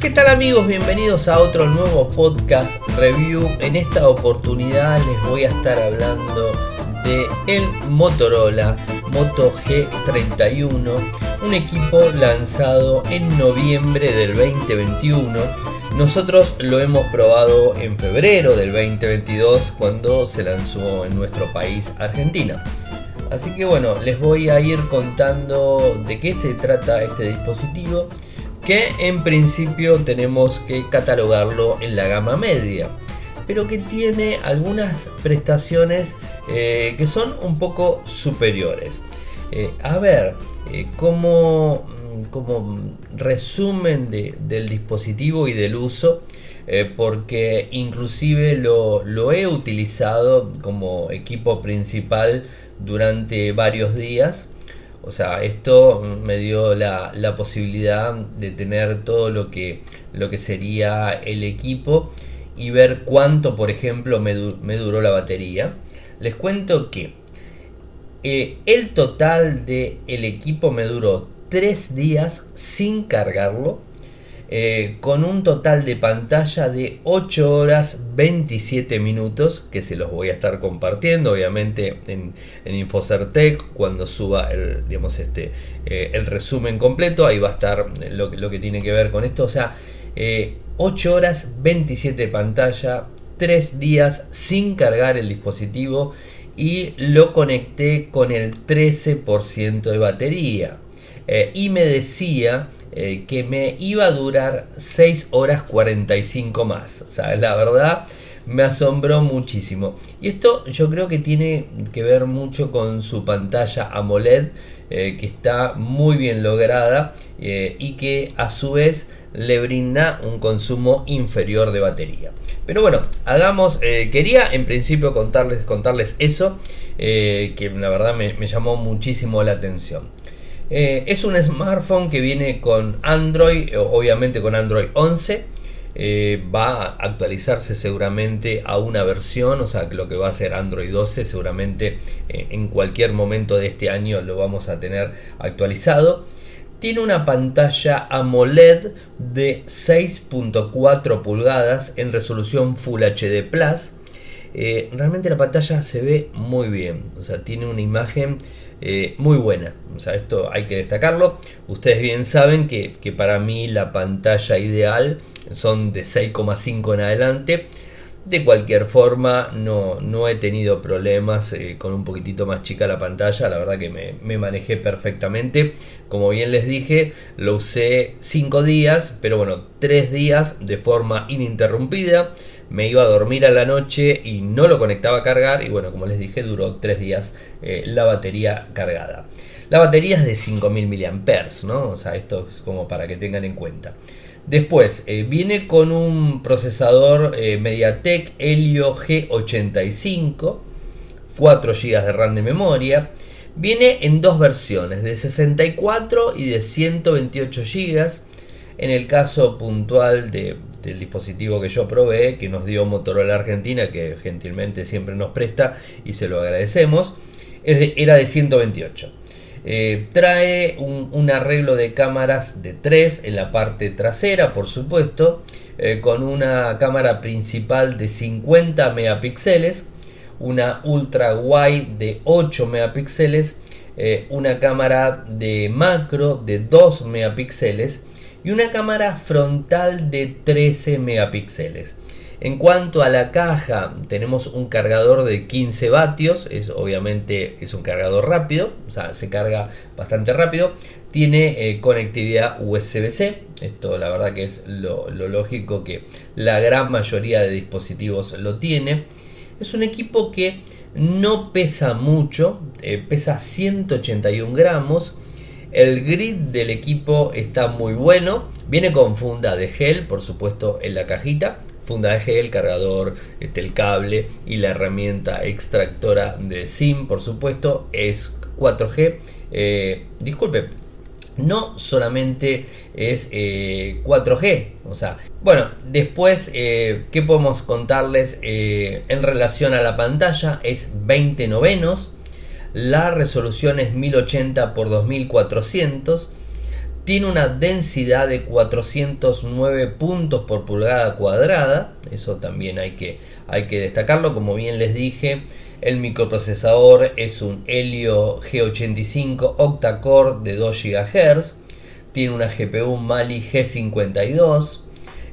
¿Qué tal amigos? Bienvenidos a otro nuevo podcast review. En esta oportunidad les voy a estar hablando de el Motorola Moto G31, un equipo lanzado en noviembre del 2021. Nosotros lo hemos probado en febrero del 2022 cuando se lanzó en nuestro país Argentina. Así que bueno, les voy a ir contando de qué se trata este dispositivo que en principio tenemos que catalogarlo en la gama media, pero que tiene algunas prestaciones eh, que son un poco superiores. Eh, a ver, eh, como, como, resumen del dispositivo y del uso, porque inclusive lo, lo he utilizado como equipo principal durante varios días. O sea, esto me dio la, posibilidad de tener todo lo que, lo que sería el equipo y ver cuánto, por ejemplo, me, duró la batería. Les cuento que eh, el total del el equipo me duró 3 días sin cargarlo eh, con un total de pantalla de 8 horas 27 minutos que se los voy a estar compartiendo obviamente en, en Infocertec cuando suba el, digamos, este, eh, el resumen completo. Ahí va a estar lo, lo, que tiene que ver con esto. O sea 8 eh, horas 27 pantalla 3 días sin cargar el dispositivo y lo conecté con el 13% de batería y me decía eh, que me iba a durar 6 horas 45 más. O la verdad me asombró muchísimo. Y esto yo creo que tiene que ver mucho con su pantalla AMOLED, eh, que está muy bien lograda eh, y que a su vez le brinda un consumo inferior de batería. Pero bueno, hagamos, quería en principio contarles, contarles eso, que la verdad me llamó muchísimo la atención. Eh, es un smartphone que viene con Android, obviamente con Android 11. Eh, va a actualizarse seguramente a una versión, o sea, lo que va a ser Android 12 seguramente eh, en cualquier momento de este año lo vamos a tener actualizado. Tiene una pantalla AMOLED de 6.4 pulgadas en resolución Full HD Plus. realmente la pantalla se ve muy bien, o sea, tiene una imagen eh, muy buena. O sea, esto hay que destacarlo. Ustedes bien saben que, para mí la pantalla ideal son de 6,5 en adelante. De cualquier forma, no, no he tenido problemas eh, con un poquitito más chica la pantalla. La verdad que me, me manejé perfectamente. Como bien les dije, lo usé 5 días, pero bueno, 3 días de forma ininterrumpida me iba a dormir a la noche y no lo conectaba a cargar y bueno, como les dije, duró tres días eh, la batería cargada. La batería es de 5000 mAh, ¿no? O sea, esto es como para que tengan en cuenta. Después, eh, viene con un procesador eh, MediaTek Helio G85, 4 GB de RAM de memoria. Viene en dos versiones, de 64 y de 128 GB. En el caso puntual de, del dispositivo que yo probé, que nos dio Motorola Argentina, que gentilmente siempre nos presta y se lo agradecemos, era de 128. Eh, trae un, arreglo de cámaras de 3 en la parte trasera, por supuesto, eh, con una cámara principal de 50 megapíxeles, una ultra wide de 8 megapíxeles, eh, una cámara de macro de 2 megapíxeles y una cámara frontal de 13 megapíxeles. En cuanto a la caja, tenemos un cargador de 15 vatios, es obviamente es un cargador rápido, o sea, se carga bastante rápido. Tiene eh, conectividad USB-C, esto la verdad que es lo, lógico que la gran mayoría de dispositivos lo tiene. Es un equipo que no pesa mucho, eh, pesa 181 gramos el grid del equipo está muy bueno. Viene con funda de gel, por supuesto, en la cajita. Funda de gel, cargador, este, el cable y la herramienta extractora de SIM, por supuesto, es 4G. Eh, disculpe, no solamente es 4G. Eh, o sea, bueno, después, eh, ¿qué podemos contarles en relación a la pantalla? Es 20 novenos. La resolución es 1080 x 2400. tiene una densidad de 409 puntos por pulgada cuadrada, eso también hay que, hay que destacarlo, como bien les dije, el microprocesador es un Helio G85 octa-core de 2 GHz, tiene una GPU Mali G52,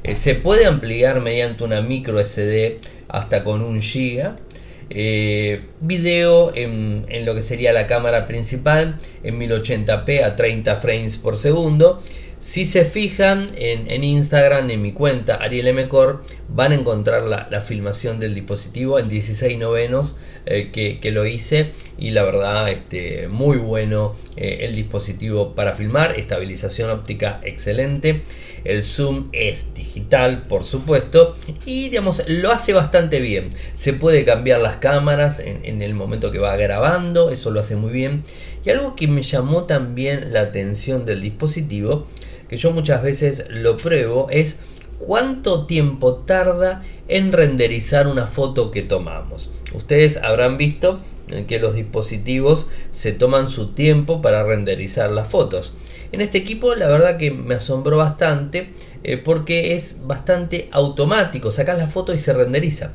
eh, se puede ampliar mediante una micro SD hasta con 1 GB eh, video en, lo que sería la cámara principal en 1080p a 30 frames por segundo. Si se fijan en, Instagram, en mi cuenta Ariel Mcor, van a encontrar la, filmación del dispositivo en 16 novenos eh, que, lo hice y la verdad este, muy bueno eh, el dispositivo para filmar, estabilización óptica excelente. El zoom es digital, por supuesto, y digamos, lo hace bastante bien. Se puede cambiar las cámaras en, el momento que va grabando, eso lo hace muy bien. Y algo que me llamó también la atención del dispositivo, que yo muchas veces lo pruebo, es cuánto tiempo tarda en renderizar una foto que tomamos. Ustedes habrán visto que los dispositivos se toman su tiempo para renderizar las fotos. En este equipo la verdad que me asombró bastante eh, porque es bastante automático, sacas la foto y se renderiza.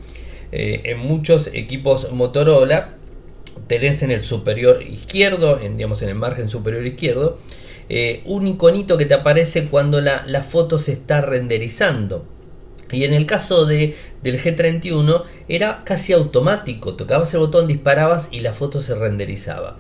Eh, en muchos equipos Motorola tenés en el superior izquierdo, en, digamos en el margen superior izquierdo, eh, un iconito que te aparece cuando la, foto se está renderizando. Y en el caso de, del G31 era casi automático, tocabas el botón, disparabas y la foto se renderizaba.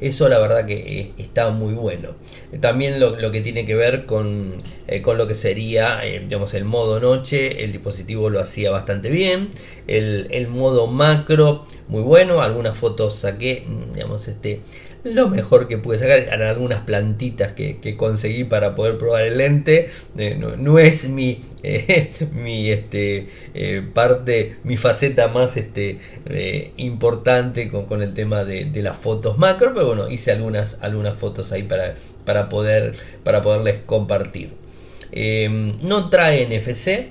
Eso la verdad que eh, está muy bueno. También lo, que tiene que ver con, eh, con lo que sería digamos, el modo noche, el dispositivo lo hacía bastante bien. El, el modo macro, muy bueno. Algunas fotos saqué, digamos, este, lo mejor que pude sacar eran algunas plantitas que, conseguí para poder probar el lente. Eh, no, es mi, eh, mi este, eh, parte, mi faceta más este, importante con, el tema de, las fotos macro, pero bueno, hice algunas, algunas fotos ahí para, para, poder, para poderles compartir. no trae NFC,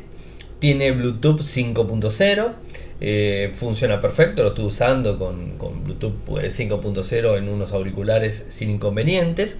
tiene Bluetooth 5.0. Eh, funciona perfecto, lo estoy usando con, Bluetooth 5.0 pues, en unos auriculares sin inconvenientes.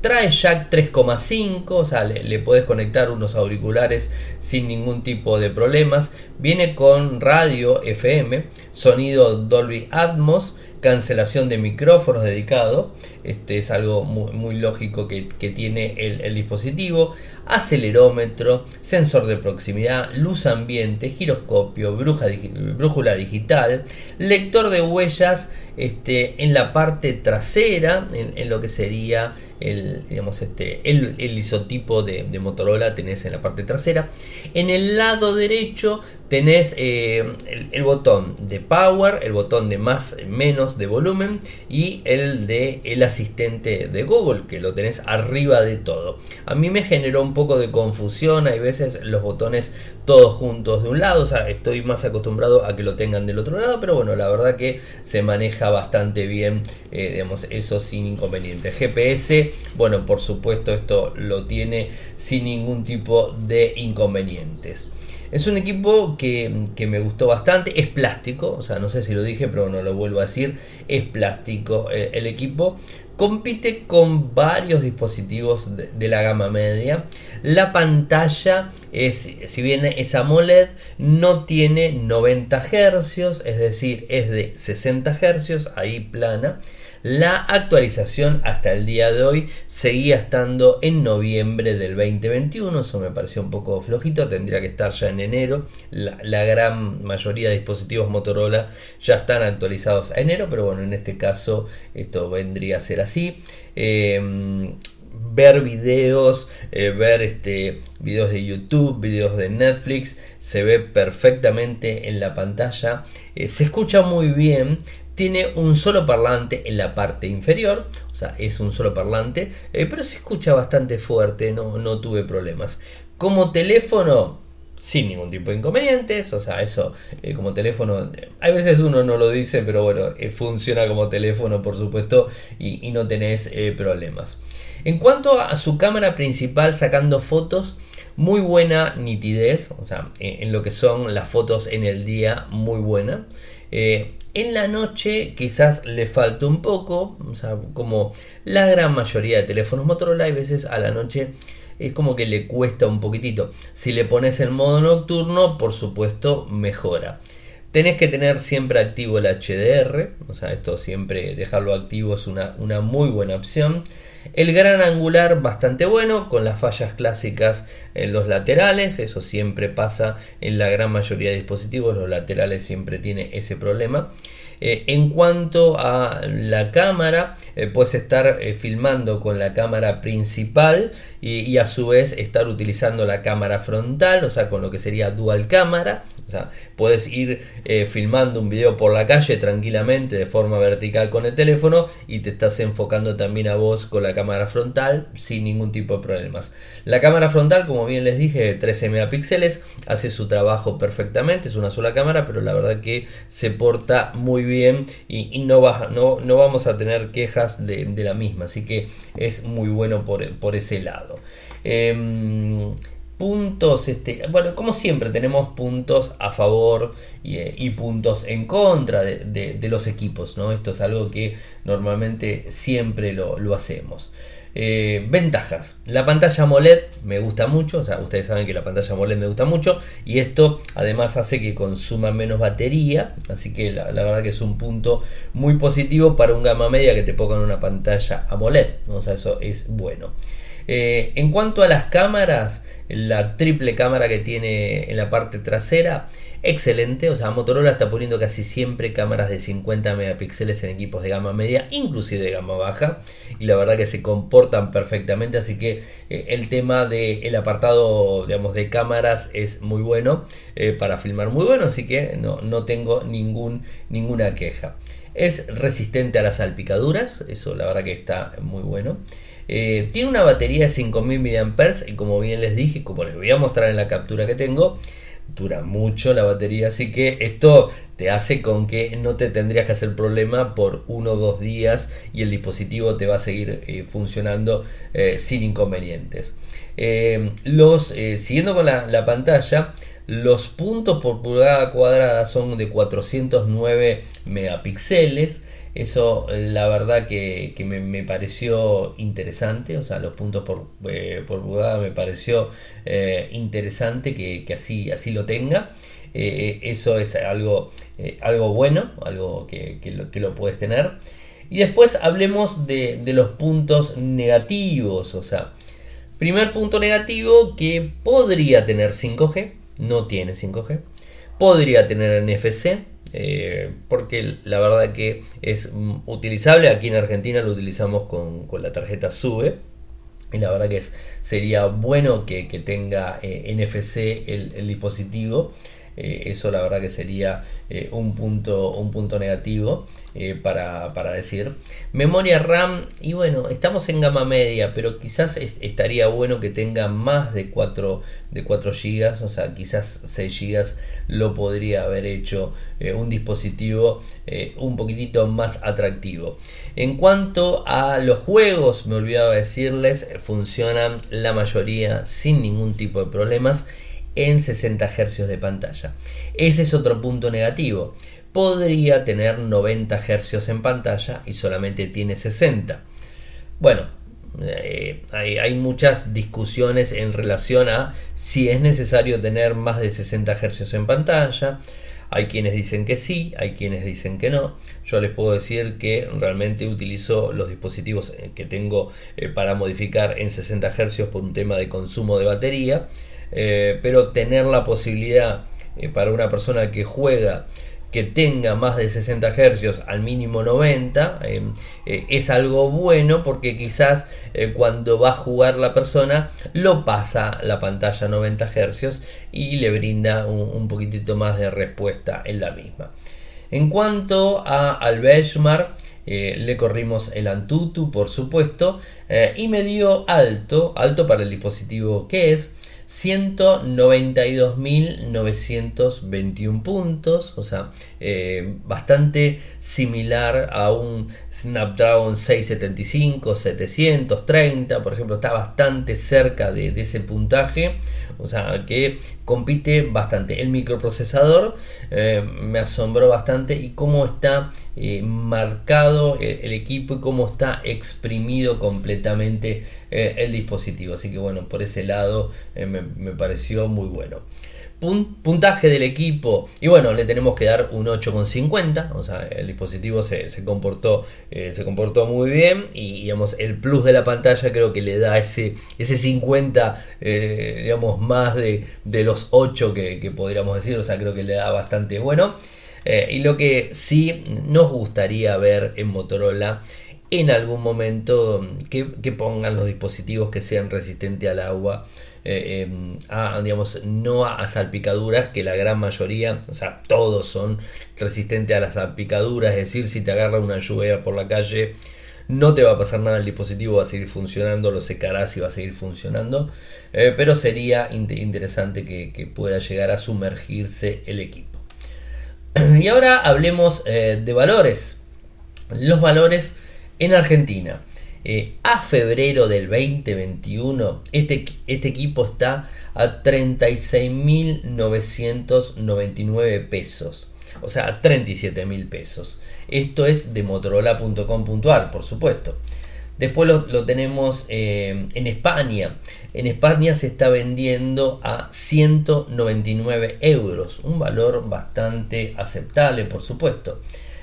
Trae jack 3,5, o sea, le, le, podés conectar unos auriculares sin ningún tipo de problemas. Viene con radio FM, sonido Dolby Atmos, cancelación de micrófonos dedicado. Este es algo muy, lógico que, tiene el, dispositivo. Acelerómetro, sensor de proximidad, luz ambiente, giroscopio, brújula digital, lector de huellas este, en la parte trasera, en, lo que sería el, digamos, este, el, isotipo de, Motorola, tenés en la parte trasera. En el lado derecho tenés eh, el, botón de power, el botón de más menos de volumen y el de el asistente de Google, que lo tenés arriba de todo. A mí me generó un poco de confusión, hay veces los botones todos juntos de un lado, o sea, estoy más acostumbrado a que lo tengan del otro lado, pero bueno, la verdad que se maneja bastante bien, eh, digamos, eso sin inconveniente. GPS, bueno, por supuesto esto lo tiene sin ningún tipo de inconvenientes. Es un equipo que, me gustó bastante, es plástico, o sea, no sé si lo dije, pero no lo vuelvo a decir, es plástico eh, el equipo. Compite con varios dispositivos de, la gama media. La pantalla, es, si bien es AMOLED, no tiene 90 Hz, es decir, es de 60 Hz, ahí plana. La actualización hasta el día de hoy seguía estando en noviembre del 2021, eso me pareció un poco flojito, tendría que estar ya en enero. La, gran mayoría de dispositivos Motorola ya están actualizados a enero, pero bueno, en este caso esto vendría a ser así. Em, ver videos, eh, ver este, videos de YouTube, videos de Netflix, se ve perfectamente en la pantalla, eh, se escucha muy bien, tiene un solo parlante en la parte inferior, o sea, es un solo parlante, eh, pero se escucha bastante fuerte, no, no tuve problemas. Como teléfono, sin ningún tipo de inconvenientes, o sea, eso eh, como teléfono, hay veces uno no lo dice, pero bueno, eh, funciona como teléfono, por supuesto, y, no tenés problemas. En cuanto a su cámara principal sacando fotos, muy buena nitidez, o sea, en, lo que son las fotos en el día, muy buena. En la noche quizás le falta un poco, o sea, como la gran mayoría de teléfonos Motorola, hay veces a la noche es como que le cuesta un poquitito. Si le pones el modo nocturno, por supuesto, mejora. Tenés que tener siempre activo el HDR, o sea, esto siempre dejarlo activo es una, una muy buena opción. El gran angular bastante bueno, con las fallas clásicas en los laterales, eso siempre pasa en la gran mayoría de dispositivos, los laterales siempre tiene ese problema. Eh, en cuanto a la cámara, eh, puedes estar eh, filmando con la cámara principal y, a su vez estar utilizando la cámara frontal, o sea, con lo que sería dual cámara. O sea, puedes ir filmando un video por la calle tranquilamente de forma vertical con el teléfono y te estás enfocando también a vos con la cámara frontal sin ningún tipo de problemas. La cámara frontal, como bien les dije, 13 megapíxeles, hace su trabajo perfectamente, es una sola cámara, pero la verdad que se porta muy bien y, no, no, no, vamos a tener quejas de, la misma, así que es muy bueno por, ese lado. Em, puntos, este, bueno, como siempre tenemos puntos a favor y, eh, puntos en contra de, los equipos, ¿no? Esto es algo que normalmente siempre lo, hacemos. Eh, ventajas. La pantalla AMOLED me gusta mucho, o sea, ustedes saben que la pantalla AMOLED me gusta mucho y esto además hace que consuma menos batería, así que la, verdad que es un punto muy positivo para un gama media que te pongan una pantalla AMOLED, o sea, eso es bueno. Eh, en cuanto a las cámaras, la triple cámara que tiene en la parte trasera excelente, o sea, Motorola está poniendo casi siempre cámaras de 50 megapíxeles en equipos de gama media, inclusive de gama baja, y la verdad que se comportan perfectamente, así que eh, el tema del apartado, digamos, de cámaras es muy bueno, eh, para filmar muy bueno, así que no, no tengo ningún, ninguna queja. Es resistente a las salpicaduras, eso la verdad que está muy bueno. Eh, tiene una batería de 5000 mAh y como bien les dije, como les voy a mostrar en la captura que tengo, dura mucho la batería, así que esto te hace con que no te tendrías que hacer problema por uno o dos días y el dispositivo te va a seguir eh, funcionando eh, sin inconvenientes. Los, siguiendo con la, la, pantalla, los puntos por pulgada cuadrada son de 409 megapíxeles. Eso la verdad que, me, pareció interesante, o sea, los puntos por, eh, pulgada me pareció eh, interesante que, así, así lo tenga. Eh, eso es algo, algo bueno, algo que, lo, que, lo, puedes tener. Y después hablemos de, de los puntos negativos, o sea, primer punto negativo que podría tener 5G, no tiene 5G, podría tener NFC, eh, porque la verdad que es mm, utilizable. Aquí en Argentina lo utilizamos con, la tarjeta SUBE. Y la verdad que es, sería bueno que, tenga eh, NFC el, dispositivo. Eh, eso la verdad que sería eh, un, punto, un punto negativo eh, para, decir. Memoria RAM, y bueno, estamos en gama media, pero quizás estaría bueno que tenga más de 4, de 4 GB, o sea, quizás 6 GB lo podría haber hecho un dispositivo un poquitito más atractivo. En cuanto a los juegos, me olvidaba decirles, funcionan la mayoría sin ningún tipo de problemas en 60 Hz de pantalla. Ese es otro punto negativo. Podría tener 90 Hz en pantalla y solamente tiene 60. Bueno, eh, hay, muchas discusiones en relación a si es necesario tener más de 60 Hz en pantalla. Hay quienes dicen que sí, hay quienes dicen que no. Yo les puedo decir que realmente utilizo los dispositivos eh, que tengo eh, para modificar en 60 Hz por un tema de consumo de batería eh, pero tener la posibilidad eh, para una persona que juega que tenga más de 60 Hz al mínimo 90 eh, es algo bueno porque quizás cuando va a jugar la persona lo pasa la pantalla 90 Hz y le brinda un, poquitito más de respuesta en la misma. En cuanto a, al benchmark, le corrimos el Antutu por supuesto y me dio alto, alto para el dispositivo que es 192.921 puntos, o sea, eh, bastante similar a un Snapdragon 675, 730, por ejemplo, está bastante cerca de, ese puntaje, o sea, que compite bastante. El microprocesador eh, me asombró bastante y cómo está eh, marcado el, equipo y cómo está exprimido completamente el dispositivo. Así que bueno, por ese lado me pareció muy bueno puntaje del equipo. Y bueno le tenemos que dar un 8,50 o sea el dispositivo se, comportó eh, se comportó muy bien. Y digamos el plus de la pantalla creo que le da ese ese 50 eh, digamos más de, los 8 que, podríamos decir. O sea creo que le da bastante bueno. Eh, y lo que sí nos gustaría ver en Motorola en algún momento que, que pongan los dispositivos que sean resistentes al agua eh, em, a, digamos, no a, salpicaduras, que la gran mayoría, o sea, todos son resistentes a las salpicaduras, es decir, si te agarra una lluvia por la calle, no te va a pasar nada, el dispositivo va a seguir funcionando, lo secarás y va a seguir funcionando, eh, pero sería interesante que, pueda llegar a sumergirse el equipo. Y ahora hablemos eh, de valores. Los valores en Argentina. Eh, a febrero del 2021, este, este equipo está a 36.999 pesos. O sea, a 37.000 pesos. Esto es de motorola.com.ar, por supuesto. Después lo, tenemos eh, en España. En España se está vendiendo a 199 euros. Un valor bastante aceptable, por supuesto.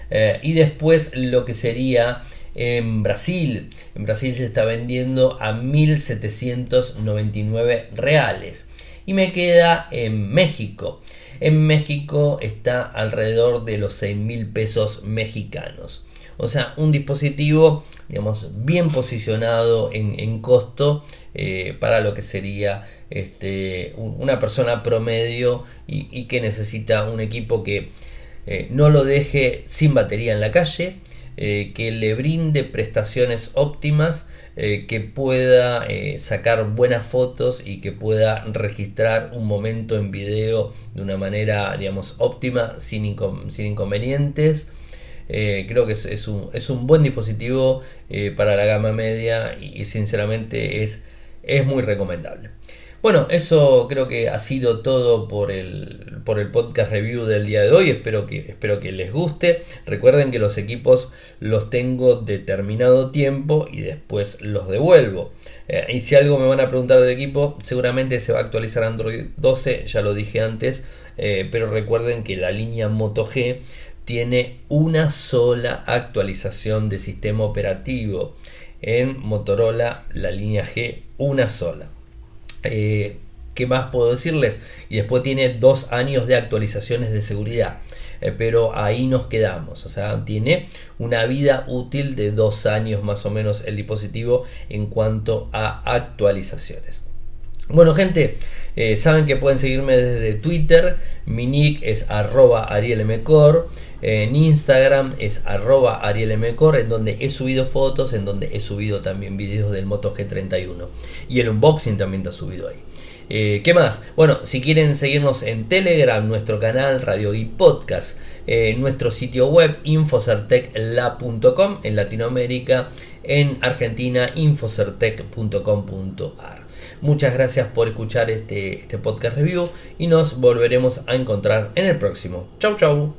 Eh, y después lo que sería en Brasil. En Brasil se está vendiendo a 1.799 reales. Y me queda en México. En México está alrededor de los 6.000 pesos mexicanos. O sea, un dispositivo, digamos, bien posicionado en, costo eh, para lo que sería este, una persona promedio y, que necesita un equipo que eh, no lo deje sin batería en la calle, eh, que le brinde prestaciones óptimas, eh, que pueda eh, sacar buenas fotos y que pueda registrar un momento en video de una manera, digamos, óptima, sin, sin inconvenientes. creo que es, un, es, un, buen dispositivo para la gama media y, sinceramente es, es muy recomendable. Bueno, eso creo que ha sido todo por el, por el podcast review del día de hoy. Espero que, espero que les guste. Recuerden que los equipos los tengo determinado tiempo y después los devuelvo. Eh, y si algo me van a preguntar del equipo, seguramente se va a actualizar Android 12, ya lo dije antes. Eh, pero recuerden que la línea Moto G tiene una sola actualización de sistema operativo. En Motorola, la línea G, una sola. Eh, ¿Qué más puedo decirles? Y después tiene dos años de actualizaciones de seguridad. Eh, pero ahí nos quedamos. O sea, tiene una vida útil de dos años más o menos el dispositivo en cuanto a actualizaciones. Bueno, gente, eh, saben que pueden seguirme desde Twitter. Mi nick es arroba arielmcor. En Instagram es arroba arielmcor, en donde he subido fotos, en donde he subido también vídeos del Moto G31. Y el unboxing también está subido ahí. Eh, ¿Qué más? Bueno, si quieren seguirnos en Telegram, nuestro canal Radio y Podcast, eh, nuestro sitio web infocertecla.com en Latinoamérica, en Argentina infocertec.com.ar. Muchas gracias por escuchar este, este podcast review y nos volveremos a encontrar en el próximo. Chau chau.